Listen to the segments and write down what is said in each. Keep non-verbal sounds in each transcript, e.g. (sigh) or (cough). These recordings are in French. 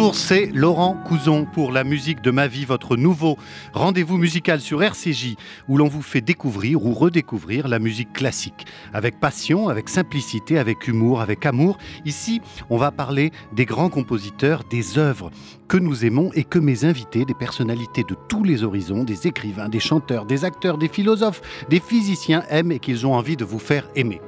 Bonjour, c'est Laurent Couzon pour la musique de ma vie, votre nouveau rendez-vous musical sur RCJ où l'on vous fait découvrir ou redécouvrir la musique classique avec passion, avec simplicité, avec humour, avec amour. Ici, on va parler des grands compositeurs, des œuvres que nous aimons et que mes invités, des personnalités de tous les horizons, des écrivains, des chanteurs, des acteurs, des philosophes, des physiciens aiment et qu'ils ont envie de vous faire aimer.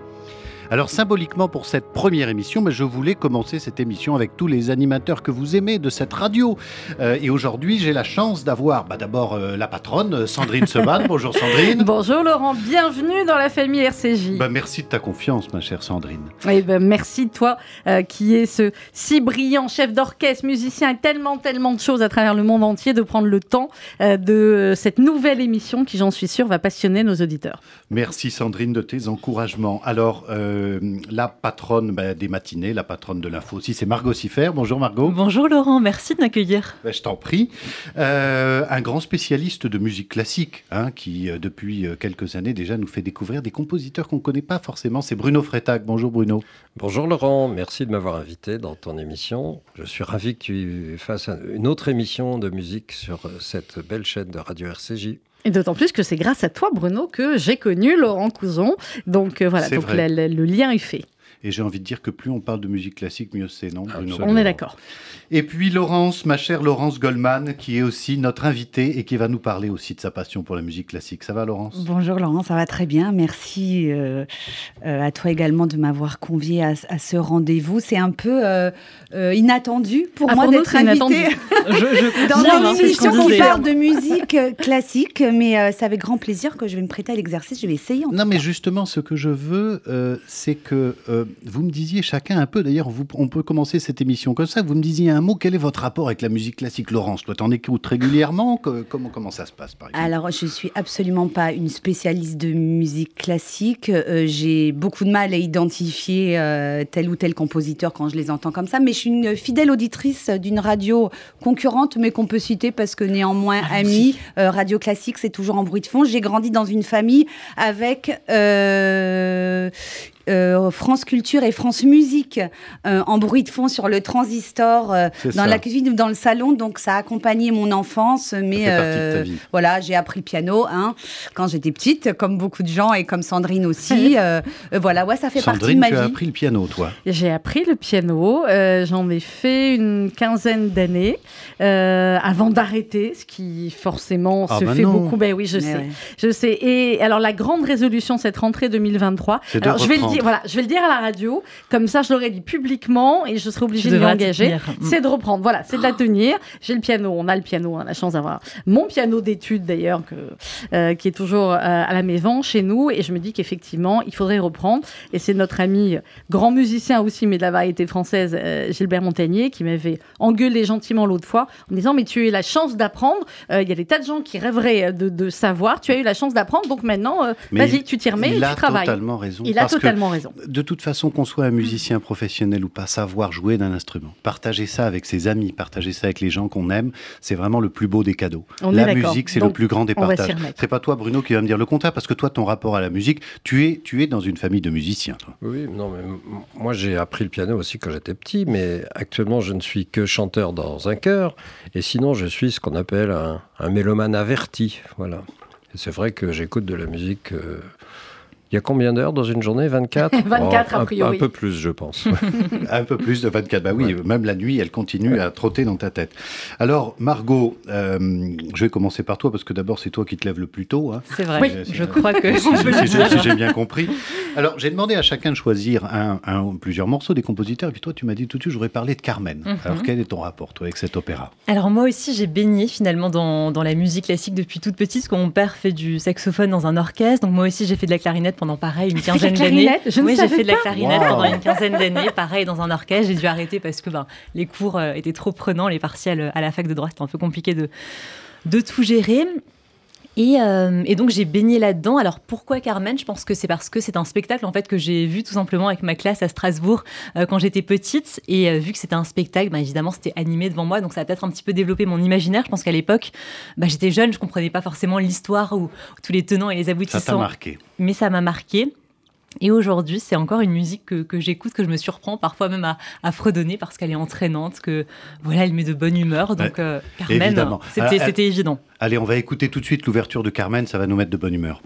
Alors symboliquement pour cette première émission, je voulais commencer cette émission avec tous les animateurs que vous aimez de cette radio. Euh, et aujourd'hui, j'ai la chance d'avoir bah, d'abord euh, la patronne, Sandrine Seban. (laughs) Bonjour Sandrine. Bonjour Laurent, bienvenue dans la famille RCJ. Bah, merci de ta confiance, ma chère Sandrine. Et ben, merci toi euh, qui est ce si brillant chef d'orchestre, musicien et tellement, tellement de choses à travers le monde entier de prendre le temps de cette nouvelle émission qui, j'en suis sûre, va passionner nos auditeurs. Merci Sandrine de tes encouragements. Alors, euh, la patronne bah, des matinées, la patronne de l'info aussi, c'est Margot Siffer. Bonjour Margot. Bonjour Laurent, merci de m'accueillir. Bah, je t'en prie. Euh, un grand spécialiste de musique classique, hein, qui euh, depuis quelques années déjà nous fait découvrir des compositeurs qu'on ne connaît pas forcément. C'est Bruno Freitag. Bonjour Bruno. Bonjour Laurent, merci de m'avoir invité dans ton émission. Je suis ravi que tu fasses une autre émission de musique sur cette belle chaîne de Radio RCJ. Et d'autant plus que c'est grâce à toi, Bruno, que j'ai connu Laurent Couson. Donc euh, voilà, donc le lien est fait. Et j'ai envie de dire que plus on parle de musique classique, mieux c'est, non On est d'accord. Et puis Laurence, ma chère Laurence Goldman, qui est aussi notre invitée et qui va nous parler aussi de sa passion pour la musique classique. Ça va Laurence? Bonjour Laurence, ça va très bien. Merci euh, euh, à toi également de m'avoir convié à, ce rendez-vous. C'est un peu euh, inattendu pour ah, moi d'être invitée (laughs) je, je dans une émission qui parle de musique classique, mais c'est avec grand plaisir que je vais me prêter à l'exercice. Je vais essayer. non, mais justement, ce que je veux, c'est que vous me disiez chacun un peu, d'ailleurs, on peut commencer cette émission comme ça, vous me disiez un mot, quel est votre rapport avec la musique classique, Laurence? Toi, t'en écoutes régulièrement? Comment, comment ça se passe, par exemple? Alors, je suis absolument pas une spécialiste de musique classique. Euh, j'ai beaucoup de mal à identifier euh, tel ou tel compositeur quand je les entends comme ça, mais je suis une fidèle auditrice d'une radio concurrente, mais qu'on peut citer parce que néanmoins, ah, amie, euh, radio classique, c'est toujours en bruit de fond. J'ai grandi dans une famille avec euh, France Culture et France Musique euh, en bruit de fond sur le transistor euh, dans la cuisine ou dans le salon. Donc ça a accompagné mon enfance. Mais voilà, j'ai appris le piano hein, quand j'étais petite, comme beaucoup de gens et comme Sandrine aussi. (laughs) voilà, ouais, ça fait partie de ma vie. tu as appris le piano, toi J'ai appris le piano. J'en ai fait une quinzaine d'années avant d'arrêter, ce qui forcément ah, se bah fait beaucoup. Ben oui, je sais, je sais. Et alors la grande résolution cette rentrée 2023. Alors je vais le voilà, je vais le dire à la radio, comme ça je l'aurais dit publiquement et je serai obligée de m'engager. C'est de reprendre, voilà, c'est de la tenir. J'ai le piano, on a le piano, on a la chance d'avoir mon piano d'études d'ailleurs, euh, qui est toujours euh, à la maison chez nous, et je me dis qu'effectivement, il faudrait reprendre. Et c'est notre ami, grand musicien aussi, mais de la variété française, euh, Gilbert Montagnier, qui m'avait engueulé gentiment l'autre fois en me disant Mais tu as eu la chance d'apprendre, il y a des tas de gens qui rêveraient de, savoir, tu as eu la chance d'apprendre, donc maintenant, vas-y, tu t'y remets et tu travailles. Il a totalement raison. Il a totalement raison. De toute façon, qu'on soit un musicien professionnel ou pas, savoir jouer d'un instrument, partager ça avec ses amis, partager ça avec les gens qu'on aime, c'est vraiment le plus beau des cadeaux. la musique, c'est le plus grand des partages. C'est pas toi, Bruno, qui va me dire le contraire, parce que toi, ton rapport à la musique, tu es, tu es dans une famille de musiciens. Oui, non, mais moi, j'ai appris le piano aussi quand j'étais petit, mais actuellement, je ne suis que chanteur dans un chœur, et sinon, je suis ce qu'on appelle un, un mélomane averti. Voilà. c'est vrai que j'écoute de la musique. Euh, il y a combien d'heures dans une journée? 24 24 (laughs) a priori. Un, peu plus, je pense. (laughs) un peu plus de 24. Bah oui, même la nuit, elle continue à trotter dans ta tête. Alors, Margot, euh, je vais commencer par toi parce que d'abord, c'est toi qui te lèves le plus tôt. Hein. C'est vrai. Oui, je crois que. si, j'ai bien compris. Alors, j'ai demandé à chacun de choisir un, un, plusieurs morceaux des compositeurs. Et puis toi, tu m'as dit tout de suite, je voudrais parler de Carmen. Mhm. Alors, quel est ton rapport, toi, avec cet opéra? Alors, moi aussi, j'ai baigné finalement dans, dans, la musique classique depuis toute petite, parce que mon père fait du saxophone dans un orchestre. Donc, moi aussi, j'ai fait de la clarinette pendant pareil une quinzaine d'années. Oui, j'ai fait de la clarinette pendant une quinzaine d'années, pareil dans un orchestre. J'ai dû arrêter parce que ben, les cours euh, étaient trop prenants, les partiels euh, à la fac de droit, c'était un peu compliqué de, de tout gérer. Euh, et, donc j'ai baigné là-dedans. Alors pourquoi Carmen? Je pense que c'est parce que c'est un spectacle en fait que j'ai vu tout simplement avec ma classe à Strasbourg quand j'étais petite. Et vu que c'était un spectacle, bah, évidemment c'était animé devant moi, donc ça a peut-être un petit peu développé mon imaginaire. Je pense qu'à l'époque, bah, j'étais jeune, je comprenais pas forcément l'histoire ou tous les tenants et les aboutissants. Ça t'a marqué Mais ça m'a marqué. Et aujourd'hui, c'est encore une musique que, que j'écoute, que je me surprends parfois même à, à fredonner parce qu'elle est entraînante, que voilà, elle met de bonne humeur. Donc, euh, Carmen, c'était évident. Allez, on va écouter tout de suite l'ouverture de Carmen, ça va nous mettre de bonne humeur.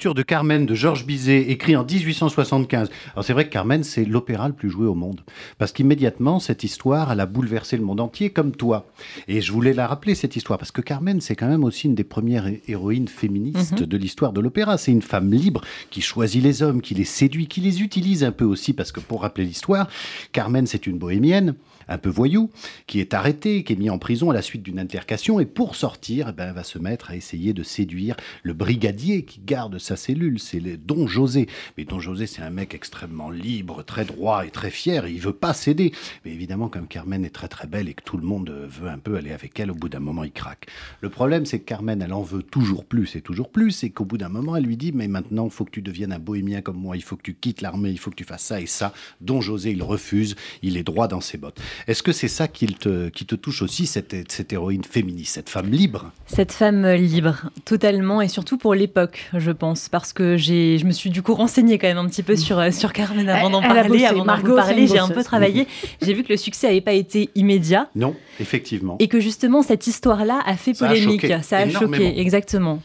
De Carmen de Georges Bizet, écrit en 1875. Alors c'est vrai que Carmen, c'est l'opéra le plus joué au monde. Parce qu'immédiatement, cette histoire, elle a bouleversé le monde entier, comme toi. Et je voulais la rappeler, cette histoire, parce que Carmen, c'est quand même aussi une des premières héroïnes féministes mhm. de l'histoire de l'opéra. C'est une femme libre qui choisit les hommes, qui les séduit, qui les utilise un peu aussi, parce que pour rappeler l'histoire, Carmen, c'est une bohémienne un peu voyou, qui est arrêté, qui est mis en prison à la suite d'une altercation, et pour sortir, eh ben, va se mettre à essayer de séduire le brigadier qui garde sa cellule, c'est Don José. Mais Don José, c'est un mec extrêmement libre, très droit et très fier, il veut pas céder. Mais évidemment, comme Carmen est très très belle et que tout le monde veut un peu aller avec elle, au bout d'un moment, il craque. Le problème, c'est que Carmen, elle en veut toujours plus et toujours plus, et qu'au bout d'un moment, elle lui dit, mais maintenant, il faut que tu deviennes un bohémien comme moi, il faut que tu quittes l'armée, il faut que tu fasses ça et ça. Don José, il refuse, il est droit dans ses bottes. Est-ce que c'est ça qui te, qui te touche aussi, cette, cette héroïne féministe, cette femme libre? Cette femme libre, totalement, et surtout pour l'époque, je pense, parce que je me suis du coup renseignée quand même un petit peu sur, euh, sur Carmen avant d'en parler, avant d'en parler, j'ai un peu travaillé. J'ai vu que le succès n'avait pas été immédiat. Non, effectivement. Et que justement, cette histoire-là a fait polémique. Ça a choqué, exactement.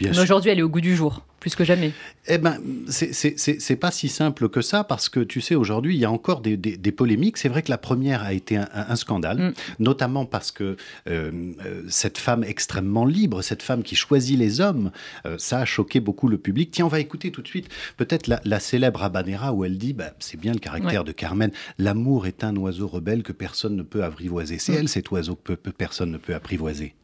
Mais aujourd'hui, elle est au goût du jour plus que jamais. Eh ben, c'est pas si simple que ça parce que tu sais, aujourd'hui, il y a encore des, polémiques. C'est vrai que la première a été un, scandale, mm. notamment parce que euh, euh, cette femme extrêmement libre, cette femme qui choisit les hommes, euh, ça a choqué beaucoup le public. Tiens, on va écouter tout de suite peut-être la, célèbre Habanera où elle dit, bah, c'est bien le caractère de Carmen, l'amour est un oiseau rebelle que personne ne peut apprivoiser. C'est mm. elle cet oiseau que personne ne peut apprivoiser.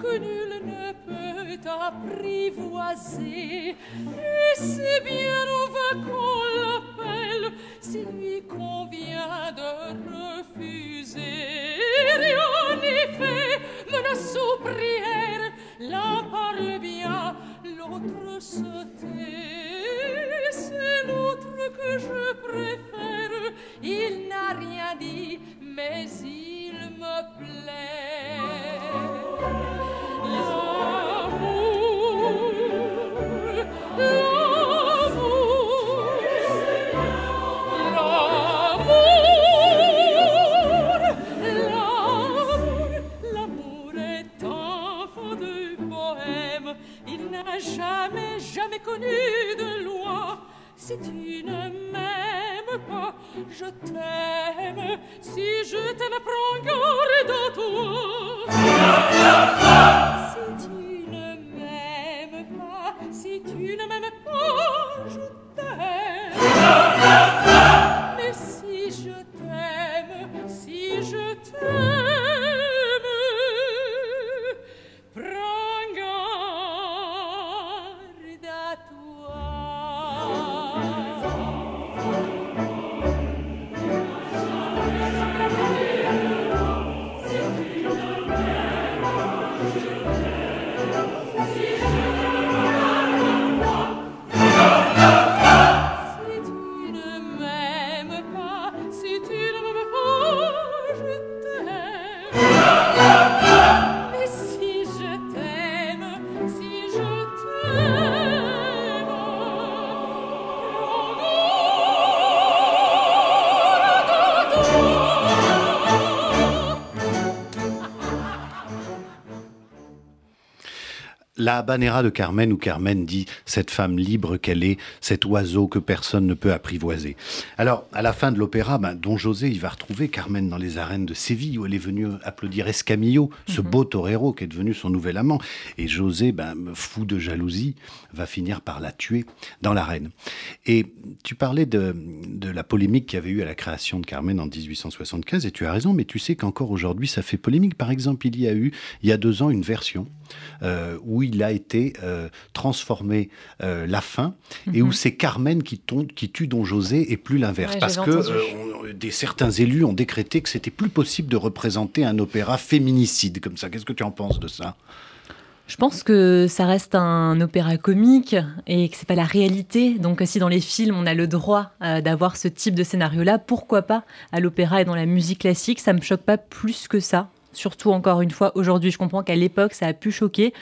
Que nul ne peut apprivoiser. Et c'est bien au vain qu'on l'appelle, s'il lui convient de refuser. Rien n'est fait, menace ou prière, l'un parle bien, l'autre se tait. C'est l'autre que je préfère, il n'a rien dit, mais il me plaît. jamais, jamais connu de loi. Si tu je t'aime, si je t'aime, prends garde à toi. Si tu ne m'aimes pas, si tu ne m'aimes pas, je la habanera de Carmen, où Carmen dit cette femme libre qu'elle est, cet oiseau que personne ne peut apprivoiser. Alors, à la fin de l'opéra, ben, Don José, il va retrouver Carmen dans les arènes de Séville, où elle est venue applaudir Escamillo, ce mhm. beau torero qui est devenu son nouvel amant. Et José, ben, fou de jalousie, va finir par la tuer dans l'arène. Et tu parlais de, de la polémique qu'il y avait eu à la création de Carmen en 1875, et tu as raison, mais tu sais qu'encore aujourd'hui, ça fait polémique. Par exemple, il y a eu, il y a deux ans, une version euh, où il a été euh, transformé euh, la fin et où mhm. c'est Carmen qui, qui, tue Don José et plus l'inverse. parce que des, certains élus ont décrété que c'était plus possible de représenter un opéra féminicide comme ça. Qu'est-ce que tu en penses de ça? Je pense que ça reste un opéra comique et que c'est pas la réalité. Donc si dans les films on a le droit d'avoir ce type de scénario-là, pourquoi pas à l'opéra et dans la musique classique? Ça me choque pas plus que ça. Surtout encore une fois aujourd'hui, je comprends qu'à l'époque ça a pu choquer.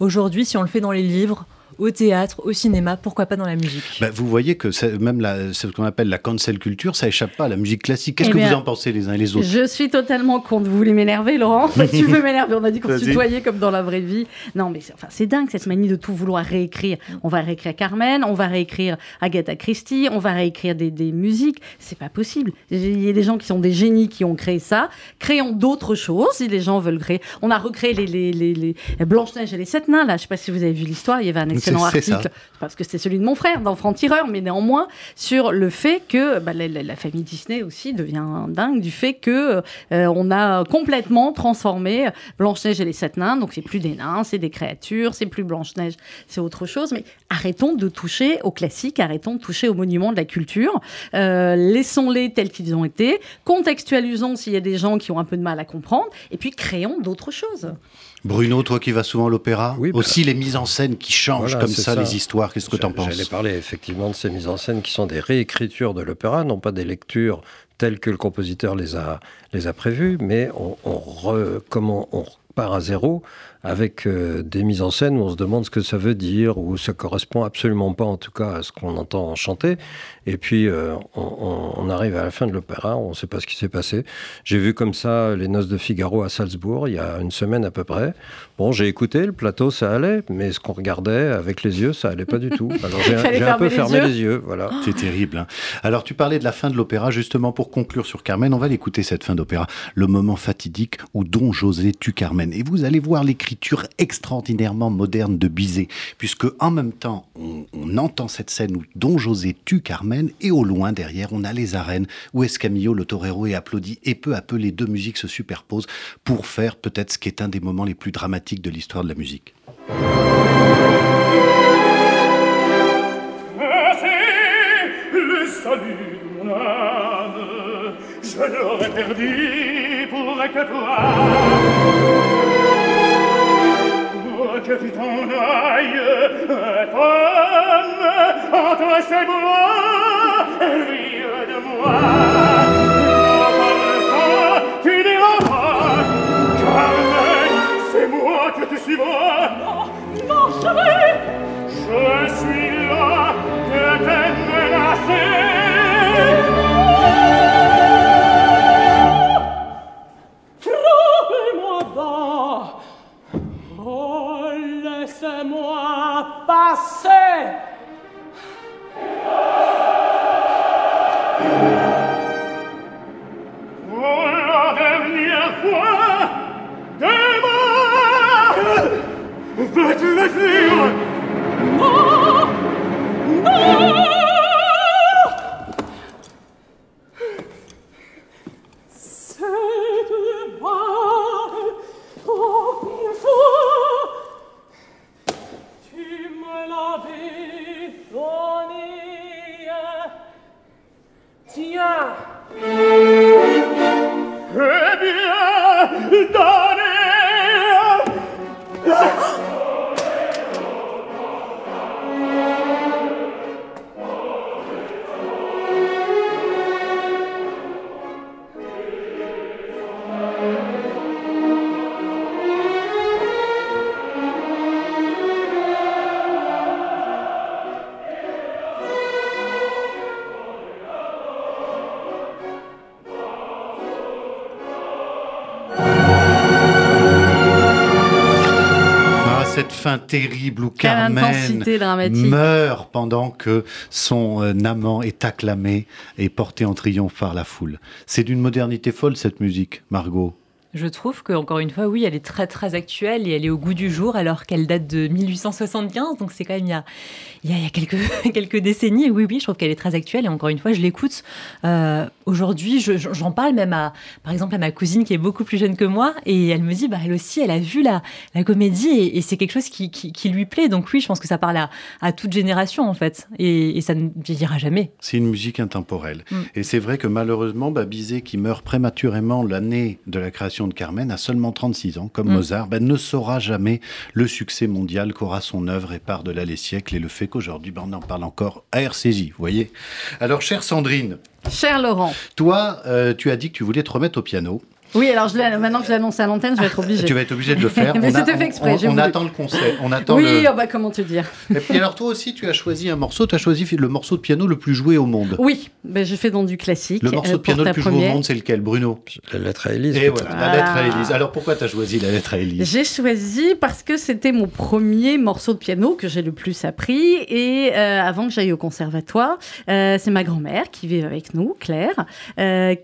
Aujourd'hui, si on le fait dans les livres, au théâtre, au cinéma, pourquoi pas dans la musique? Bah, Vous voyez que même la, ce qu'on appelle la cancel culture, ça échappe pas à la musique classique. Qu'est-ce eh que vous en pensez les uns et les autres? Je suis totalement contre. Vous voulez m'énerver, Laurent? (laughs) Tu veux m'énerver On a dit qu'on se tutoyait comme dans la vraie vie. Non, mais enfin, c'est dingue cette manie de tout vouloir réécrire. On va réécrire Carmen, on va réécrire Agatha Christie, on va réécrire des, des musiques. C'est pas possible. Il y a des gens qui sont des génies qui ont créé ça. Créons d'autres choses si les gens veulent créer. On a recréé les, les, les, les Blanche-Neige et les Sept Nains, là. Je sais pas si vous avez vu l'histoire. Il y avait un excellent article, parce que c'est celui de mon frère, dans Franc-Tireur, mais néanmoins, sur le fait que bah, la, famille Disney aussi devient dingue du fait que euh, on a complètement transformé Blanche-Neige et les Sept Nains. Donc, c'est plus des nains, c'est des créatures, c'est plus Blanche-Neige, c'est autre chose. Mais arrêtons de toucher aux classiques, arrêtons de toucher aux monuments de la culture. Euh, laissons-les tels qu'ils ont été, contextualisons s'il y a des gens qui ont un peu de mal à comprendre, et puis créons d'autres choses. Bruno, toi qui vas souvent à l'opéra, oui, bah, aussi les mises en scène qui changent comme ça, les histoires, qu'est-ce que tu en penses? J'allais parler effectivement de ces mises en scène qui sont des réécritures de l'opéra, non pas des lectures telles que le compositeur les a, les a prévues, mais on, on, comment on part à zéro avec euh, des mises en scène où on se demande ce que ça veut dire, ou ça correspond absolument pas en tout cas à ce qu'on entend chanter. Et puis euh, on, arrive à la fin de l'opéra, on ne sait pas ce qui s'est passé. J'ai vu comme ça les Noces de Figaro à Salzbourg il y a une semaine à peu près. Bon, j'ai écouté, le plateau ça allait, mais ce qu'on regardait avec les yeux, ça allait pas du tout. (laughs) Alors j'ai un peu fermé les yeux. voilà. C'est terrible. Hein. Alors tu parlais de la fin de l'opéra, justement pour conclure sur Carmen, on va l'écouter cette fin d'opéra, le moment fatidique où Don José tue Carmen. Et vous allez voir l'écrit extraordinairement moderne de Bizet, puisque en même temps, on, entend cette scène où Don José tue Carmen, et au loin, derrière, on a les arènes où Escamillo, le torero, est applaudi, et peu à peu, les deux musiques se superposent pour faire peut-être ce qui est un des moments les plus dramatiques de l'histoire de la musique. que fit ton œil femme, en toi c'est moi, et rire de moi. Tu n'iras pas, car c'est moi que tu suis moi. Je suis là de te menacer. Bitte nicht fliehen! No! No! Terrible où Carmen meurt pendant que son euh, amant est acclamé et porté en triomphe par la foule. C'est d'une modernité folle cette musique, Margot. Je trouve qu'encore une fois, oui, elle est très très actuelle et elle est au goût du jour alors qu'elle date de 1875. Donc c'est quand même il y a, il y a, quelques, (laughs) quelques décennies. oui, oui, je trouve qu'elle est très actuelle et encore une fois, je l'écoute. Euh, aujourd'hui, j'en parle même à, par exemple, à ma cousine qui est beaucoup plus jeune que moi et elle me dit, bah, elle aussi, elle a vu la, la comédie et, c'est quelque chose qui, qui, lui plaît. Donc oui, je pense que ça parle à, à toute génération en fait et, ça ne vieillira jamais. C'est une musique intemporelle. Mm. Et c'est vrai que malheureusement, bah, Bizet, qui meurt prématurément l'année de la création de Carmen à seulement 36 ans, comme mm. Mozart, ben, ne saura jamais le succès mondial qu'aura son œuvre et par de là les siècles et le fait qu'aujourd'hui, ben, on en parle encore à RCJ, vous voyez. Alors, chère Sandrine. Cher Laurent. Toi, euh, tu as dit que tu voulais te remettre au piano. Oui, alors je maintenant que je l'annonce à l'antenne, je vais être obligée. tu vas être obligée de le (laughs) faire. Mais c'était fait exprès. On, attend le conseil. On attend oui, oh bah, comment te dire. Et puis alors toi aussi, tu as choisi un morceau. Tu as choisi le morceau de piano le plus joué au monde. Oui, ben, je fais dans du classique. Le morceau de euh, piano le plus joué au monde, c'est lequel, Bruno? La lettre à Élise. Et voilà, la lettre à Élise. Alors pourquoi tu as choisi la lettre à Élise? J'ai choisi parce que c'était mon premier morceau de piano que j'ai le plus appris. Et euh, avant que j'aille au conservatoire, euh, c'est ma grand-mère qui vit avec nous, Claire,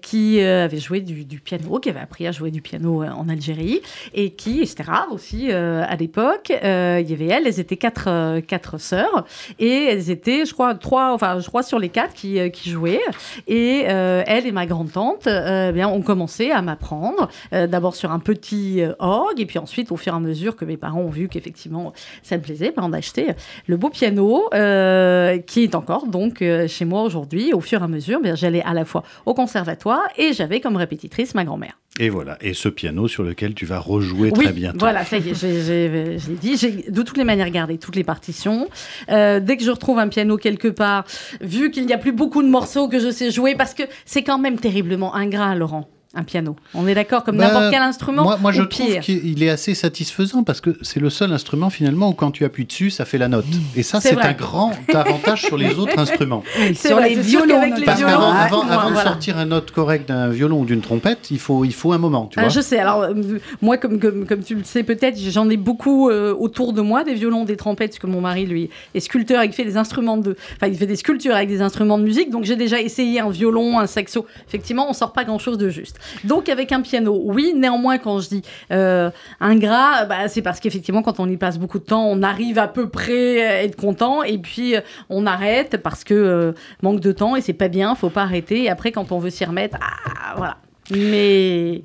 qui avait joué du, du piano, qui avait appris à jouer du piano euh, en Algérie, et qui, c'était rare aussi euh, à l'époque, euh, il y avait elles, elles étaient quatre, quatre sœurs, et elles étaient, je crois, trois, enfin, je crois sur les quatre qui, qui jouaient, et elle et ma grande-tante, eh ont commencé à m'apprendre, d'abord sur un petit orgue, et puis ensuite, au fur et à mesure que mes parents ont vu qu'effectivement, ça me plaisait, ben, on a acheté le beau piano, qui est encore donc chez moi aujourd'hui, au fur et à mesure, ben, j'allais à la fois au conservatoire, et j'avais comme répétitrice ma grand-mère. Et voilà, et ce piano sur lequel tu vas rejouer très bientôt. Voilà, ça y est, j'ai dit. J'ai de toutes les manières gardé toutes les partitions. Euh, dès que je retrouve un piano quelque part, vu qu'il n'y a plus beaucoup de morceaux que je sais jouer, parce que c'est quand même terriblement ingrat, Laurent un piano. On est d'accord, comme bah, n'importe quel instrument. Moi, moi je trouve qu'il est assez satisfaisant parce que c'est le seul instrument finalement où quand tu appuies dessus, ça fait la note. Et ça, c'est un grand (laughs) avantage sur les autres instruments. sur les violons. parce qu'avant avant, de sortir un note correct d'un violon ou d'une trompette, il faut, il faut un moment. Tu ah, vois je sais. Alors, euh, moi, comme, comme, comme, tu le sais peut-être, j'en ai beaucoup euh, autour de moi, des violons, des trompettes, parce que mon mari, lui, est sculpteur, il fait des instruments de. Enfin, il fait des sculptures avec des instruments de musique. Donc, j'ai déjà essayé un violon, un saxo. Effectivement, on sort pas grand-chose de juste. Donc avec un piano, oui. Néanmoins, quand je dis euh, ingrat, bah, c'est parce qu'effectivement, quand on y passe beaucoup de temps, on arrive à peu près à être content et puis euh, on arrête parce que euh, manque de temps et c'est pas bien, faut pas arrêter. Et après, quand on veut s'y remettre, ah, voilà. Mais.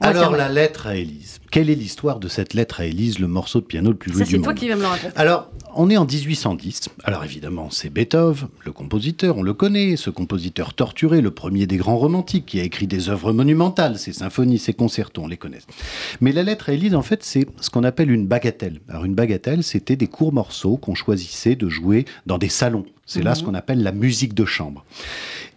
Alors, la lettre à Élise. Quelle est l'histoire de cette lettre à Élise, le morceau de piano le plus joué du monde C'est toi qui vas me le raconter. Alors, on est en 1810. Alors, évidemment, c'est Beethoven, le compositeur, on le connaît, ce compositeur torturé, le premier des grands romantiques, qui a écrit des œuvres monumentales, ses symphonies, ses concertos, on les connaît. Mais la lettre à Élise, en fait, c'est ce qu'on appelle une bagatelle. Alors, une bagatelle, c'était des courts morceaux qu'on choisissait de jouer dans des salons. C'est là ce mhm. qu'on appelle la musique de chambre.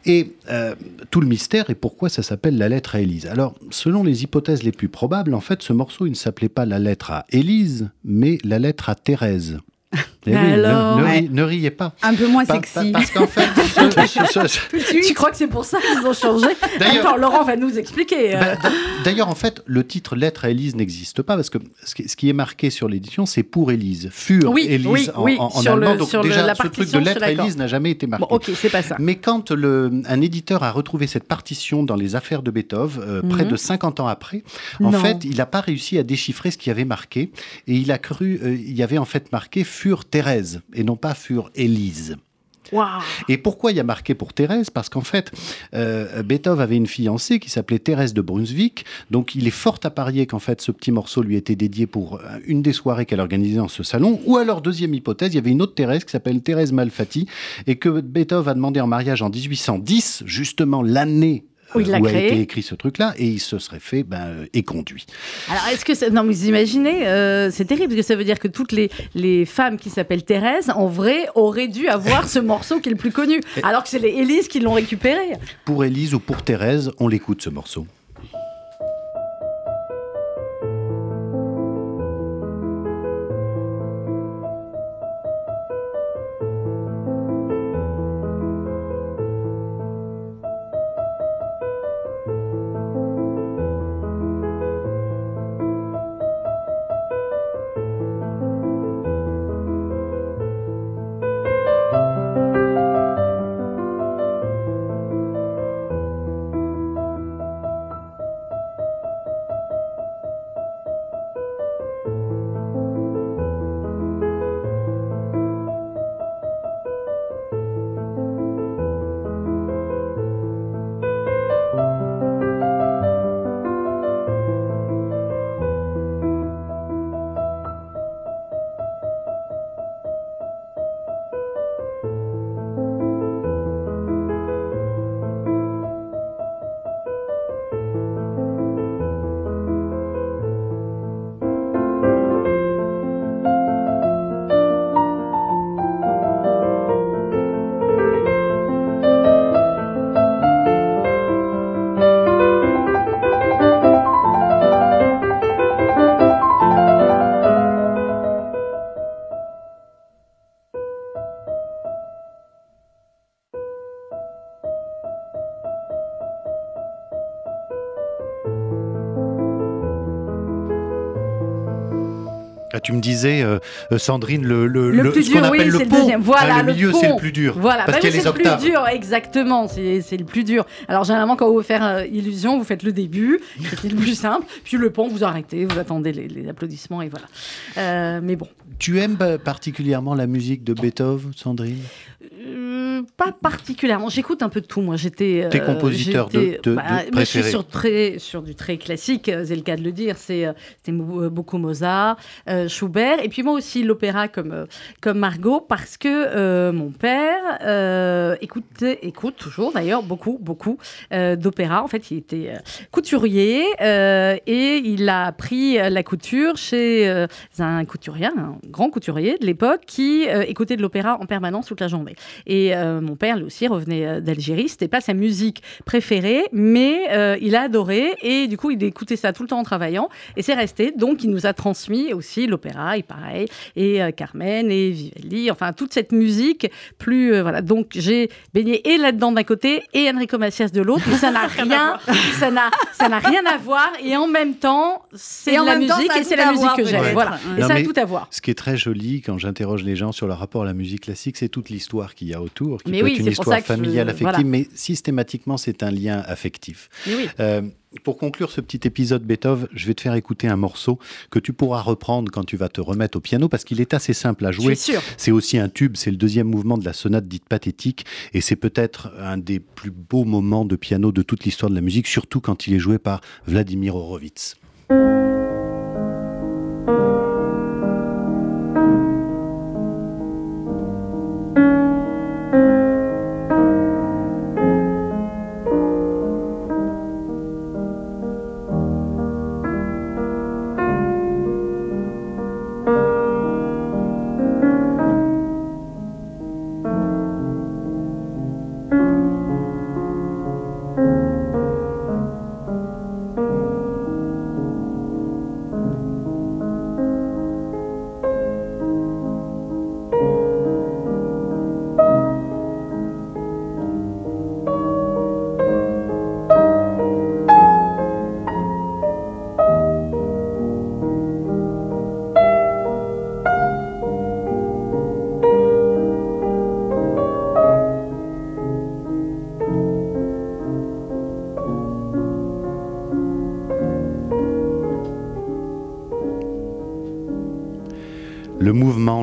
Et euh, tout le mystère est pourquoi ça s'appelle la lettre à Élise. Alors, selon les hypothèses les plus probables, en fait, ce morceau, il ne s'appelait pas la lettre à Élise, mais la lettre à Thérèse. (laughs) Eh Alors, ne, riez pas. Un peu moins sexy. parce qu'en fait, (laughs) tu crois que c'est pour ça qu'ils ont changé Attends, Laurent va nous expliquer. Euh. Bah, d'ailleurs, en fait, le titre Lettre à Élise n'existe pas parce que ce qui est marqué sur l'édition, c'est pour Élise. Fur Élise en, allemand. Donc déjà, ce truc de Lettre à Élise n'a jamais été marqué. ok, c'est pas ça. Mais quand le, un éditeur a retrouvé cette partition dans les affaires de Beethoven, euh, près mhm. de 50 ans après, en fait, il n'a pas réussi à déchiffrer ce qui avait marqué et il a cru, euh, il y avait en fait marqué Fur Thérèse et non pas furent Élise. Et pourquoi il y a marqué pour Thérèse? Parce qu'en fait, euh, Beethoven avait une fiancée qui s'appelait Thérèse de Brunswick. Donc il est fort à parier qu'en fait ce petit morceau lui était dédié pour euh, une des soirées qu'elle organisait dans ce salon. Ou alors, deuxième hypothèse, il y avait une autre Thérèse qui s'appelle Thérèse Malfatti et que Beethoven a demandé en mariage en 1810, justement l'année où, il a, été écrit ce truc-là, et il se serait fait ben, euh, éconduit. Alors, est-ce que. Non, mais vous imaginez, euh, c'est terrible, parce que ça veut dire que toutes les, les femmes qui s'appellent Thérèse, en vrai, auraient dû avoir ce morceau qui est le plus connu, (laughs) alors que c'est les Élise qui l'ont récupéré. Pour Élise ou pour Thérèse, on l'écoute ce morceau. Tu me disais, euh, euh, Sandrine, le, le, le, plus dur, oui, c'est le, deuxième. Voilà, ah, le milieu, c'est le plus dur. Voilà, parce bah c'est le plus dur, exactement. C'est le plus dur. Alors, généralement, quand vous voulez faire euh, illusion, vous faites le début, c'est le plus simple. Puis le pont, vous arrêtez, vous attendez les, les applaudissements et voilà. mais bon. Tu aimes particulièrement la musique de Beethoven, Sandrine? Pas particulièrement. J'écoute un peu de tout, moi. J'étais. T'es compositeur de, de, bah, je suis sur, très, sur du très classique, c'est le cas de le dire. C'est beaucoup Mozart, Schubert, et puis moi aussi l'opéra comme, euh, comme Margot, parce que euh, mon père euh, écoutait, écoute toujours d'ailleurs beaucoup, beaucoup d'opéra. En fait, il était couturier et il a appris la couture chez un couturier, un grand couturier de l'époque, qui écoutait de l'opéra en permanence toute la journée. Et mon père, lui aussi, revenait d'Algérie. C'était pas sa musique préférée, mais il a adoré et du coup, il écoutait ça tout le temps en travaillant et c'est resté. Donc, il nous a transmis aussi l'opéra, et pareil, et euh, Carmen, et Vivaldi, enfin toute cette musique plus euh, voilà. Donc j'ai baigné et là-dedans d'un côté et Enrico Macias de l'autre, ça n'a (laughs) rien, ça n'a ça n'a rien à voir et en même temps c'est la musique et c'est la musique que j'aime. Voilà, et ça a tout à voir. Ce qui est très joli quand j'interroge les gens sur leur rapport à la musique classique, c'est toute l'histoire qu'il y a autour, qui peut être une histoire familiale, affective, mais systématiquement c'est un lien affectif. Oui. Euh, pour conclure ce petit épisode Beethoven, je vais te faire écouter un morceau que tu pourras reprendre quand tu vas te remettre au piano parce qu'il est assez simple à jouer. C'est aussi un tube, c'est le deuxième mouvement de la sonate dite pathétique et c'est peut-être un des plus beaux moments de piano de toute l'histoire de la musique, surtout quand il est joué par Vladimir Horowitz.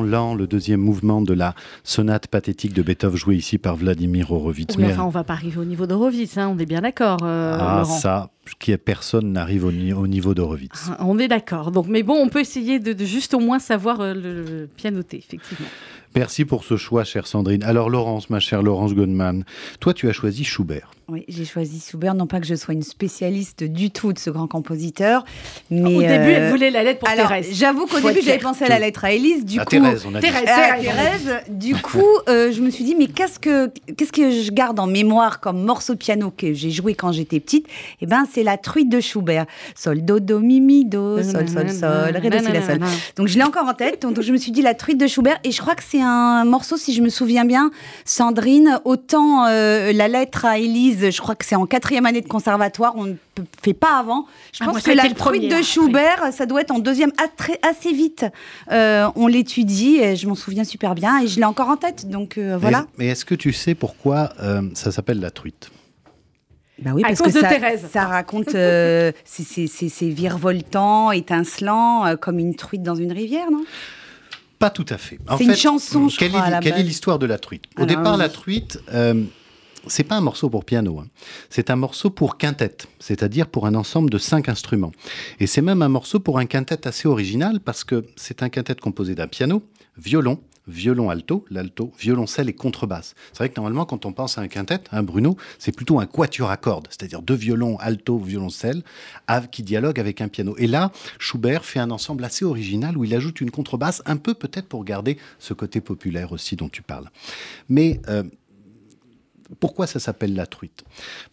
Lent, le deuxième mouvement de la sonate pathétique de Beethoven joué ici par Vladimir Horowitz. Oui, enfin, on va pas arriver au niveau d'Horowitz, hein, on est bien d'accord. Euh, ah, ça, qui est personne n'arrive au, niveau d'Horowitz. Ah, on est d'accord. Donc, mais bon, on peut essayer de, juste au moins savoir euh, le pianoter, effectivement. Merci pour ce choix, chère Sandrine. Alors, Laurence, ma chère Laurence Goldman, toi, tu as choisi Schubert. Oui, j'ai choisi Schubert, non pas que je sois une spécialiste du tout de ce grand compositeur, mais... Au début, elle euh, voulait la lettre pour Thérèse. J'avoue qu'au début, j'avais pensé à la lettre à Élise, du à coup... Thérèse, on a Thérèse, dit. Thérèse, du coup, euh, je me suis dit, mais qu'est-ce que, qu'est-ce que je garde en mémoire comme morceau de piano que j'ai joué quand j'étais petite? Eh ben, c'est la truite de Schubert. Sol, do, do, mi, mi, do, sol, sol, sol, ré, do, si, la, sol. Donc, je l'ai encore en tête, donc je me suis dit la truite de Schubert, et je crois que c'est un morceau, si je me souviens bien, Sandrine, autant euh, la lettre à Élise, je crois que c'est en quatrième année de conservatoire, on ne fait pas avant. Je ah, pense que la truite de Schubert, ça doit être en deuxième assez vite. Euh, on l'étudie, et je m'en souviens super bien, et je l'ai encore en tête. Donc euh, voilà. Mais, est-ce que tu sais pourquoi euh, ça s'appelle la truite? Bah oui, parce que ça, ça, raconte, (laughs) c'est virevoltant, étincelant, comme une truite dans une rivière, non? Pas tout à fait. C'est une chanson, je quelle crois. Est, quelle est l'histoire de la truite? Au départ, la truite, c'est pas un morceau pour piano, hein. c'est un morceau pour quintette, c'est-à-dire pour un ensemble de cinq instruments. Et c'est même un morceau pour un quintette assez original parce que c'est un quintette composé d'un piano, violon, violon alto, l'alto, violoncelle et contrebasse. C'est vrai que normalement, quand on pense à un quintette, un Bruno, c'est plutôt un quatuor à cordes, c'est-à-dire deux violons, alto, violoncelle, qui dialoguent avec un piano. Et là, Schubert fait un ensemble assez original où il ajoute une contrebasse, un peu peut-être pour garder ce côté populaire aussi dont tu parles. Mais euh, Pourquoi ça s'appelle La Truite?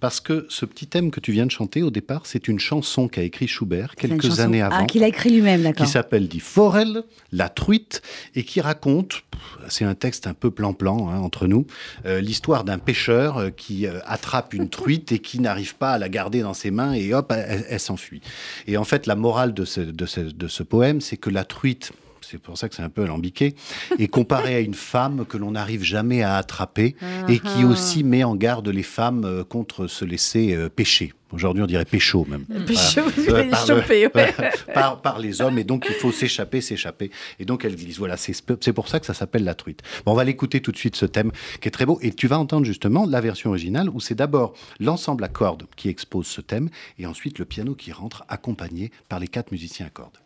Parce que ce petit thème que tu viens de chanter au départ, c'est une chanson qu'a écrit Schubert quelques années ah, avant. Ah, qu'il a écrit lui-même, d'accord. Qui s'appelle Die Forelle, La Truite, et qui raconte, c'est un texte un peu plan-plan hein, entre nous, euh, l'histoire d'un pêcheur euh, qui euh, attrape une (laughs) truite et qui n'arrive pas à la garder dans ses mains et hop, elle, s'enfuit. Et en fait, la morale de ce, de ce poème, c'est que la truite, c'est pour ça que c'est un peu alambiqué, et comparé à une femme que l'on n'arrive jamais à attraper et qui uh-huh. aussi met en garde les femmes euh, contre se laisser euh, pêcher. Aujourd'hui, on dirait pécho même. Pécho, (laughs) par, par, les hommes, et donc il faut s'échapper, s'échapper. Et donc elles disent, voilà, c'est pour ça que ça s'appelle la truite. Bon, on va l'écouter tout de suite, ce thème qui est très beau. Et tu vas entendre justement la version originale où c'est d'abord l'ensemble à cordes qui expose ce thème, et ensuite le piano qui rentre accompagné par les quatre musiciens à cordes.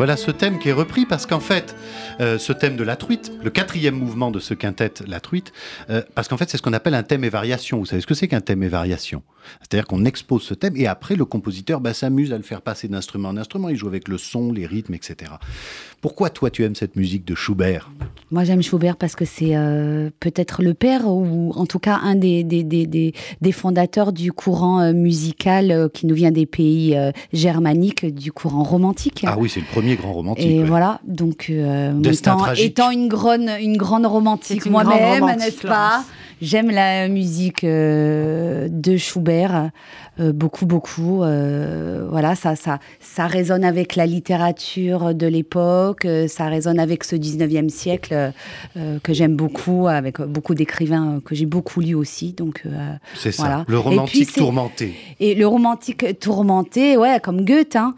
Voilà ce thème qui est repris parce qu'en fait, euh, ce thème de la truite, le quatrième mouvement de ce quintet, la truite, euh, parce qu'en fait, c'est ce qu'on appelle un thème et variation. Vous savez ce que c'est qu'un thème et variation? C'est-à-dire qu'on expose ce thème et après, le compositeur bah, s'amuse à le faire passer d'instrument en instrument. Il joue avec le son, les rythmes, etc. Pourquoi toi, tu aimes cette musique de Schubert? Moi, j'aime Schubert parce que c'est euh, peut-être le père ou en tout cas un des, des, des, des fondateurs du courant musical qui nous vient des pays germaniques, du courant romantique. Ah oui, c'est le premier grand romantique. Et voilà, donc euh, étant, une grande, une grande romantique moi-même, n'est-ce pas? J'aime la musique euh, de Schubert, euh, beaucoup, beaucoup. voilà, ça, ça, ça résonne avec la littérature de l'époque, ça résonne avec ce 19e siècle que j'aime beaucoup, avec beaucoup d'écrivains que j'ai beaucoup lus aussi. Donc, C'est ça, le romantique tourmenté. Et le romantique tourmenté, ouais, comme Goethe, hein,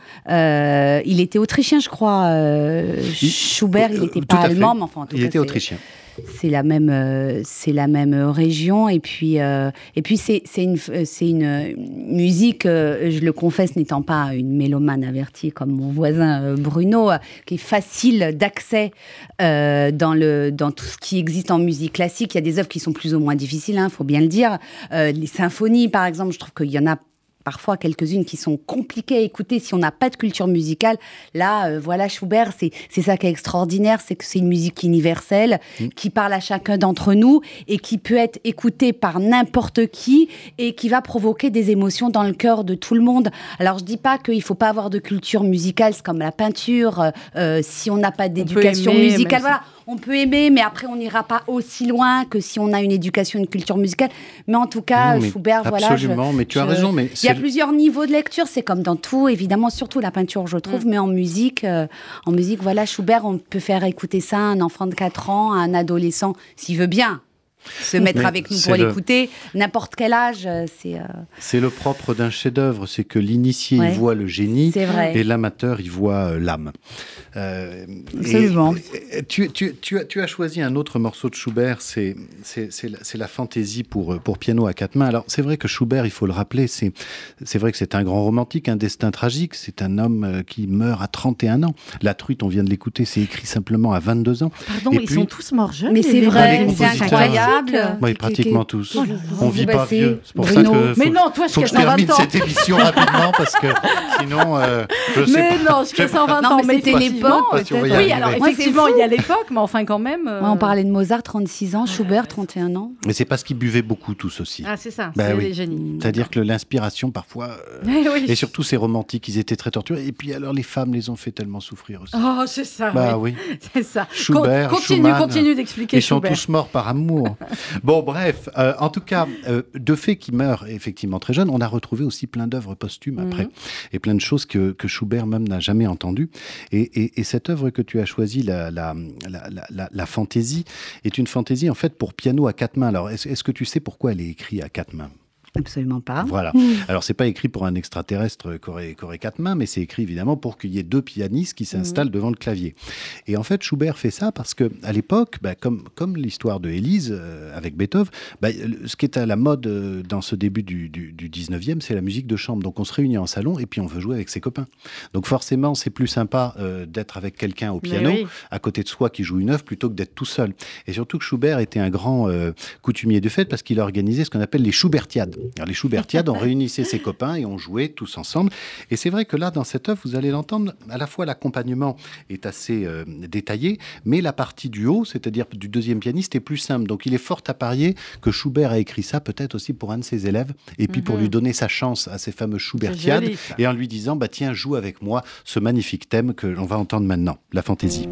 il était autrichien, je crois. Euh, Schubert, il n'était pas allemand, mais enfin, en tout il était autrichien. C'est la même, euh, c'est la même région. Et puis, euh, et puis c'est, une, c'est une musique, je le confesse, n'étant pas une mélomane avertie comme mon voisin Bruno, qui est facile d'accès dans, le, dans tout ce qui existe en musique classique. Il y a des œuvres qui sont plus ou moins difficiles, il hein, faut bien le dire. les symphonies, par exemple, je trouve qu'il y en a parfois quelques-unes qui sont compliquées à écouter si on n'a pas de culture musicale. Là, euh, voilà, Schubert, c'est ça qui est extraordinaire, c'est que c'est une musique universelle mm. qui parle à chacun d'entre nous et qui peut être écoutée par n'importe qui et qui va provoquer des émotions dans le cœur de tout le monde. Alors, je dis pas qu'il faut pas avoir de culture musicale, c'est comme la peinture. Euh, euh, si on n'a pas d'éducation musicale, voilà on peut aimer, mais après, on n'ira pas aussi loin que si on a une éducation, une culture musicale. Mais en tout cas, Schubert, voilà. Absolument, mais tu as raison. Mais il y a plusieurs niveaux de lecture, c'est comme dans tout, évidemment, surtout la peinture, je trouve, mm. mais en musique, euh, en musique, voilà, Schubert, on peut faire écouter ça à un enfant de 4 ans, à un adolescent, s'il veut bien. Se mettre avec nous pour l'écouter. N'importe quel âge, c'est. C'est le propre d'un chef-d'œuvre, c'est que l'initié il voit le génie et l'amateur il voit l'âme. Absolument. tu, tu, tu, as, tu, as, choisi un autre morceau de Schubert, c'est la, la fantaisie pour, pour piano à quatre mains. Alors c'est vrai que Schubert, il faut le rappeler, c'est vrai que c'est un grand romantique, un destin tragique. C'est un homme qui meurt à 31 ans. La truite, on vient de l'écouter, c'est écrit simplement à 22 ans. Pardon, ils sont tous morts jeunes. Mais c'est vrai, c'est incroyable. Oui, pratiquement tous. on vit pas vieux. C'est pour ça que. Mais non, toi, je termine cette émission rapidement parce que sinon, euh, je sais Mais non, jusqu'à 120 ans. Mais c'était l'époque. Oui, alors effectivement, il y a l'époque, mais enfin quand même. On parlait de Mozart, 36 ans, Schubert, 31 ans. Mais c'est parce qu'ils buvaient beaucoup tous aussi. Ah, c'est ça, bah c'est les génies. C'est-à-dire que l'inspiration, parfois, euh, et surtout ces romantiques, ils étaient très torturés. Et puis alors, les femmes les ont fait tellement souffrir aussi. Oh, c'est ça. Bah oui. (laughs) C'est ça. Schubert, continue, continue d'expliquer. Ils sont tous morts par amour. (laughs) bon, bref, euh, en tout cas, de fait qui meurt effectivement très jeune, on a retrouvé aussi plein d'œuvres posthumes après, mhm. et plein de choses que, que Schubert même n'a jamais entendues. Et, et, cette œuvre que tu as choisie, la, la, la, la, fantaisie, est une fantaisie en fait pour piano à quatre mains. Alors, est-ce que tu sais pourquoi elle est écrite à quatre mains? Absolument pas. Voilà. Alors, c'est pas écrit pour un extraterrestre qui aurait, quatre mains, mais c'est écrit évidemment pour qu'il y ait deux pianistes qui s'installent mhm. devant le clavier. Et en fait, Schubert fait ça parce que à l'époque, bah, comme, comme l'histoire de Élise euh, avec Beethoven, bah, ce qui est à la mode euh, dans ce début du, du, 19e, c'est la musique de chambre. Donc, on se réunit en salon et puis on veut jouer avec ses copains. Donc, forcément, c'est plus sympa euh, d'être avec quelqu'un au piano, à côté de soi qui joue une œuvre, plutôt que d'être tout seul. Et surtout que Schubert était un grand coutumier du fait parce qu'il a organisé ce qu'on appelle les Schubertiades. Alors, les Schubertiades, on réunissait ses copains et on jouait tous ensemble. Et c'est vrai que là, dans cette œuvre, vous allez l'entendre, à la fois l'accompagnement est assez euh, détaillé, mais la partie du haut, c'est-à-dire du deuxième pianiste, est plus simple. Donc il est fort à parier que Schubert a écrit ça peut-être aussi pour un de ses élèves, et puis pour lui mhm. donner sa chance à ces fameux Schubertiades, et en lui disant, bah tiens, joue avec moi ce magnifique thème que l'on va entendre maintenant, la fantaisie.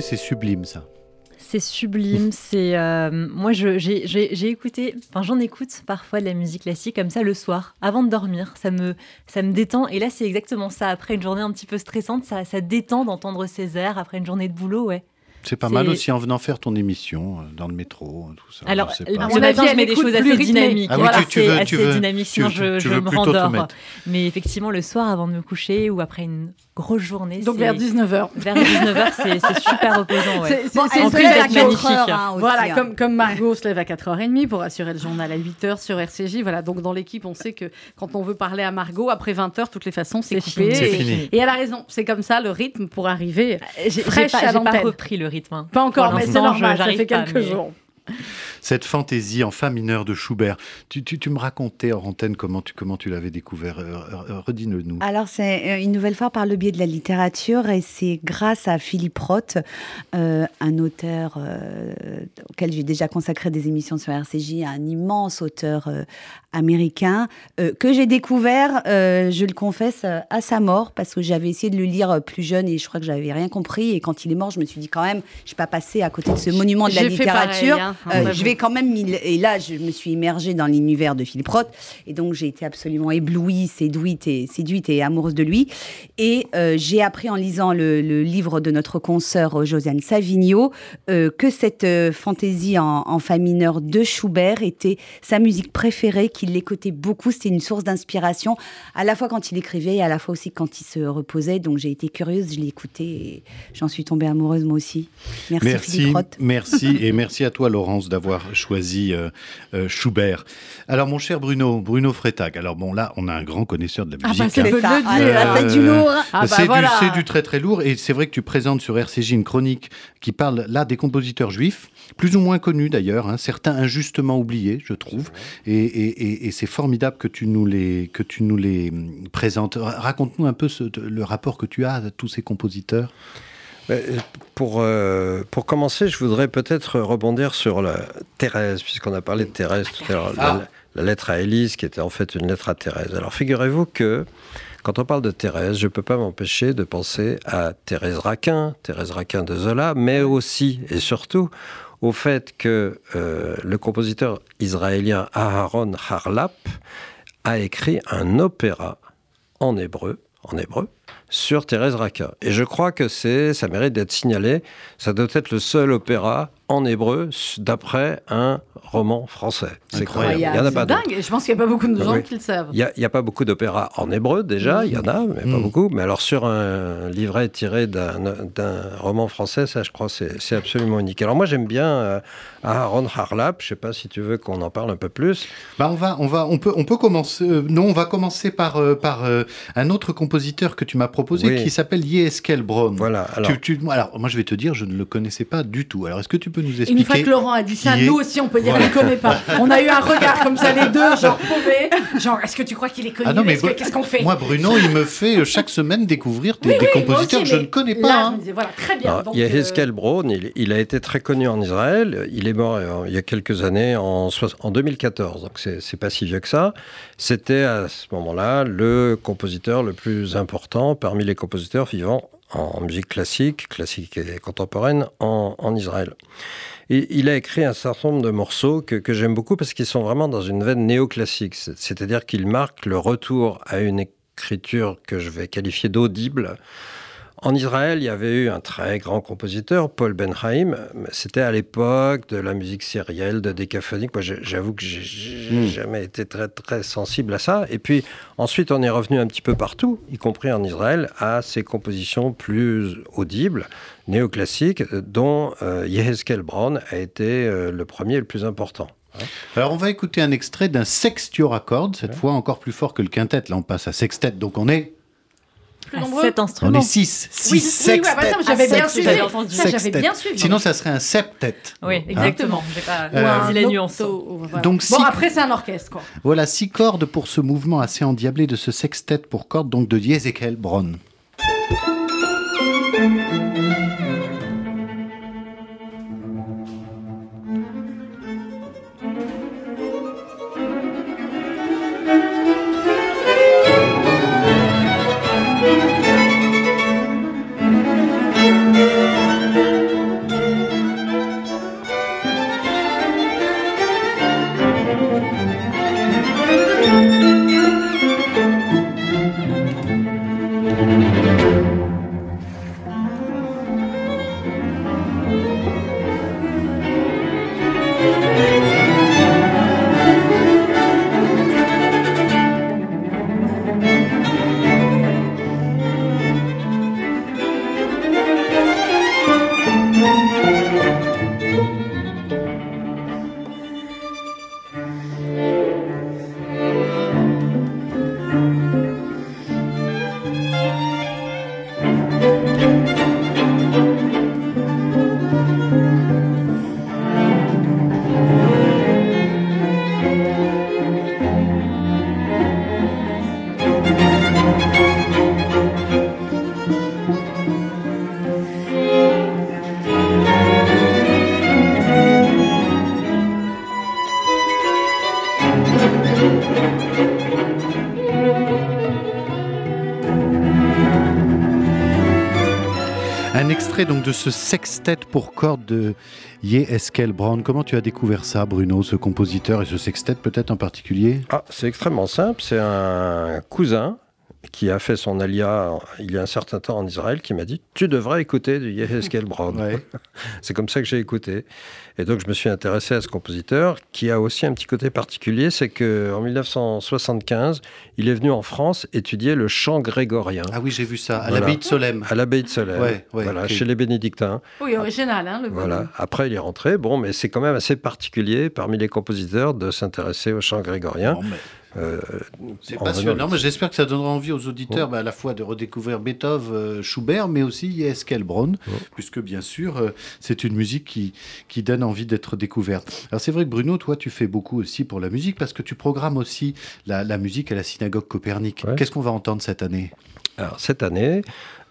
C'est sublime ça. C'est sublime. (laughs) C'est euh, moi, j'ai écouté. Enfin, j'en écoute parfois de la musique classique comme ça le soir, avant de dormir. Ça me, ça me détend. Et là, c'est exactement ça. Après une journée un petit peu stressante, ça, ça détend d'entendre ces airs après une journée de boulot, ouais. C'est pas mal aussi en venant faire ton émission euh, dans le métro, tout ça. Alors, matin, je mets des choses assez dynamiques. Ah voilà, tu, veux, tu veux, dynamique, sinon je, je me rendors. Mais effectivement, le soir, avant de me coucher ou après une grosse journée. Donc vers 19h. Vers 19h, c'est (laughs) super reposant. Ouais. C'est en plus d'être magnifique. Hein, voilà, hein. comme, comme Margot se lève à 4h30 pour assurer le journal à 8h sur RCJ. Voilà, donc dans l'équipe, on sait que quand on veut parler à Margot, après 20h, toutes les façons, c'est coupé. Et, et, elle a raison, c'est comme ça le rythme pour arriver fraîche à l'antenne. J'ai pas repris le rythme. Hein. Pas encore, mais c'est normal, ça fait quelques jours cette fantaisie en fa mineur de Schubert. Tu, me racontais en antenne comment tu, comment tu l'avais découvert. Euh, euh, redis-le nous. Alors, c'est euh, une nouvelle fois par le biais de la littérature et c'est grâce à Philippe Roth, un auteur auquel j'ai déjà consacré des émissions sur RCJ, un immense auteur américain que j'ai découvert, je le confesse, à sa mort parce que j'avais essayé de le lire plus jeune et je crois que j'avais rien compris. Et quand il est mort, je me suis dit quand même, je vais pas passer à côté de ce monument de la littérature. Hein. je vais quand même, et là, je me suis immergée dans l'univers de Philippe Roth et donc j'ai été absolument éblouie, séduite et, séduite et amoureuse de lui. Et j'ai appris en lisant le, le, livre de notre consoeur Josiane Savigno que cette fantaisie en, en fa mineur de Schubert était sa musique préférée, qu'il l'écoutait beaucoup. C'était une source d'inspiration, à la fois quand il écrivait et à la fois aussi quand il se reposait. Donc j'ai été curieuse, je l'ai écouté et j'en suis tombée amoureuse moi aussi. Merci, merci Merci (laughs) et merci à toi Laurence d'avoir choisi euh, euh, Schubert. Alors mon cher Bruno, Bruno Freitag. Alors bon là, on a un grand connaisseur de la musique. Ah bah c'est hein. euh, du lourd. Ah bah, c'est du, du très très lourd et c'est vrai que tu présentes sur RCJ une chronique qui parle là des compositeurs juifs plus ou moins connus d'ailleurs, hein, certains injustement oubliés, je trouve. Et, c'est formidable que tu nous les, que tu nous les présentes. Raconte-nous un peu le rapport que tu as à tous ces compositeurs. Euh, pour, euh, pour commencer, je voudrais peut-être rebondir sur la Thérèse, puisqu'on a parlé de Thérèse tout à l'heure, la, ah. lettre à Élise, qui était en fait une lettre à Thérèse. Alors figurez-vous que quand on parle de Thérèse, je ne peux pas m'empêcher de penser à Thérèse Raquin, Thérèse Raquin de Zola, mais aussi et surtout au fait que euh, le compositeur israélien Aharon Harlap a écrit un opéra en hébreu, en hébreu, sur Thérèse Raka. Et je crois que c'est, ça mérite d'être signalé. Ça doit être le seul opéra en hébreu d'après un roman français. C'est incroyable. Il y en a pas dingue. Je pense qu'il n'y a pas beaucoup de gens qui le savent. Il n'y a, pas beaucoup d'opéras en hébreu déjà. Il y en a, mais pas mm. beaucoup. Mais alors sur un livret tiré d'un roman français, ça, je crois, c'est absolument unique. Alors moi, j'aime bien euh, Aaron Harlap. Je ne sais pas si tu veux qu'on en parle un peu plus. Bah on va, on va, on peut, on peut commencer. Euh, non, on va commencer par euh, par un autre compositeur que tu m'as proposé qui s'appelle Yeskel Brown. Voilà. Alors... alors moi, je vais te dire, je ne le connaissais pas du tout. Alors est-ce que tu peux nous expliquer Une fois que Laurent a dit ça, nous aussi, on peut dire qu'on ne connaît pas. On a eu un regard comme ça, les deux, genre (laughs) paumés. Genre, est-ce que tu crois qu'il est connu? Ah non, mais Qu'est-ce qu'on fait? Moi, Bruno, il me fait euh, chaque semaine découvrir des, compositeurs que je ne connais pas. Là, hein. voilà, très bien. il y a Heskel Brown, il, a été très connu en Israël. Il est mort euh, il y a quelques années, en, en 2014. Donc, c'est pas si vieux que ça. C'était à ce moment-là le compositeur le plus important parmi les compositeurs vivants en musique classique, classique et contemporaine en, en Israël. Et il a écrit un certain nombre de morceaux que, que j'aime beaucoup parce qu'ils sont vraiment dans une veine néoclassique, c'est-à-dire qu'ils marquent le retour à une écriture que je vais qualifier d'audible, en Israël, il y avait eu un très grand compositeur, Paul Benhaim. C'était à l'époque de la musique sérielle, de décaphonique. Moi, j'avoue que j'ai n'ai hmm. jamais été très, très sensible à ça. Et puis, ensuite, on est revenu un petit peu partout, y compris en Israël, à ces compositions plus audibles, néoclassiques, dont euh, Yehezkel Brown a été euh, le premier et le plus important. Alors on va écouter un extrait d'un sextuor à cordes, cette fois encore plus fort que le quintet. Là on passe à sextet, donc on est instruments. On est 6. 6 oui, sextet. Oui, j'avais bien suivi. J'avais bien suivi. Sinon, ça serait un septet. Oui, hein exactement. J'ai pas euh, la nuance. Voilà. Donc, bon, après, c'est un orchestre. Quoi. Voilà, six cordes pour ce mouvement assez endiablé de ce sextet pour cordes, donc de Ezekiel Brown. Un ce sextet pour cordes de Eskel Brown. Comment tu as découvert ça, Bruno, ce compositeur et ce sextet peut-être en particulier? Ah, C'est extrêmement simple. C'est un cousin qui a fait son alia il y a un certain temps en Israël, qui m'a dit Tu devrais écouter du Yeheskel Brown. (laughs) c'est comme ça que j'ai écouté. Et donc je me suis intéressé à ce compositeur, qui a aussi un petit côté particulier c'est qu'en 1975, il est venu en France étudier le chant grégorien. Ah oui, j'ai vu ça, à l'abbaye de Solem. À l'abbaye de Solem, voilà, chez les bénédictins. Oui, original, hein, le Voilà. Après, il est rentré, bon, mais c'est quand même assez particulier parmi les compositeurs de s'intéresser au chant grégorien. Euh, c'est passionnant, mais j'espère que ça donnera envie aux auditeurs bah, à la fois de redécouvrir Beethoven, euh, Schubert, mais aussi Eskel Brown, puisque bien sûr, euh, c'est une musique qui, qui donne envie d'être découverte. Alors c'est vrai que Bruno, toi, tu fais beaucoup aussi pour la musique, parce que tu programmes aussi la, musique à la synagogue Copernic. Qu'est-ce qu'on va entendre cette année? Alors, cette année,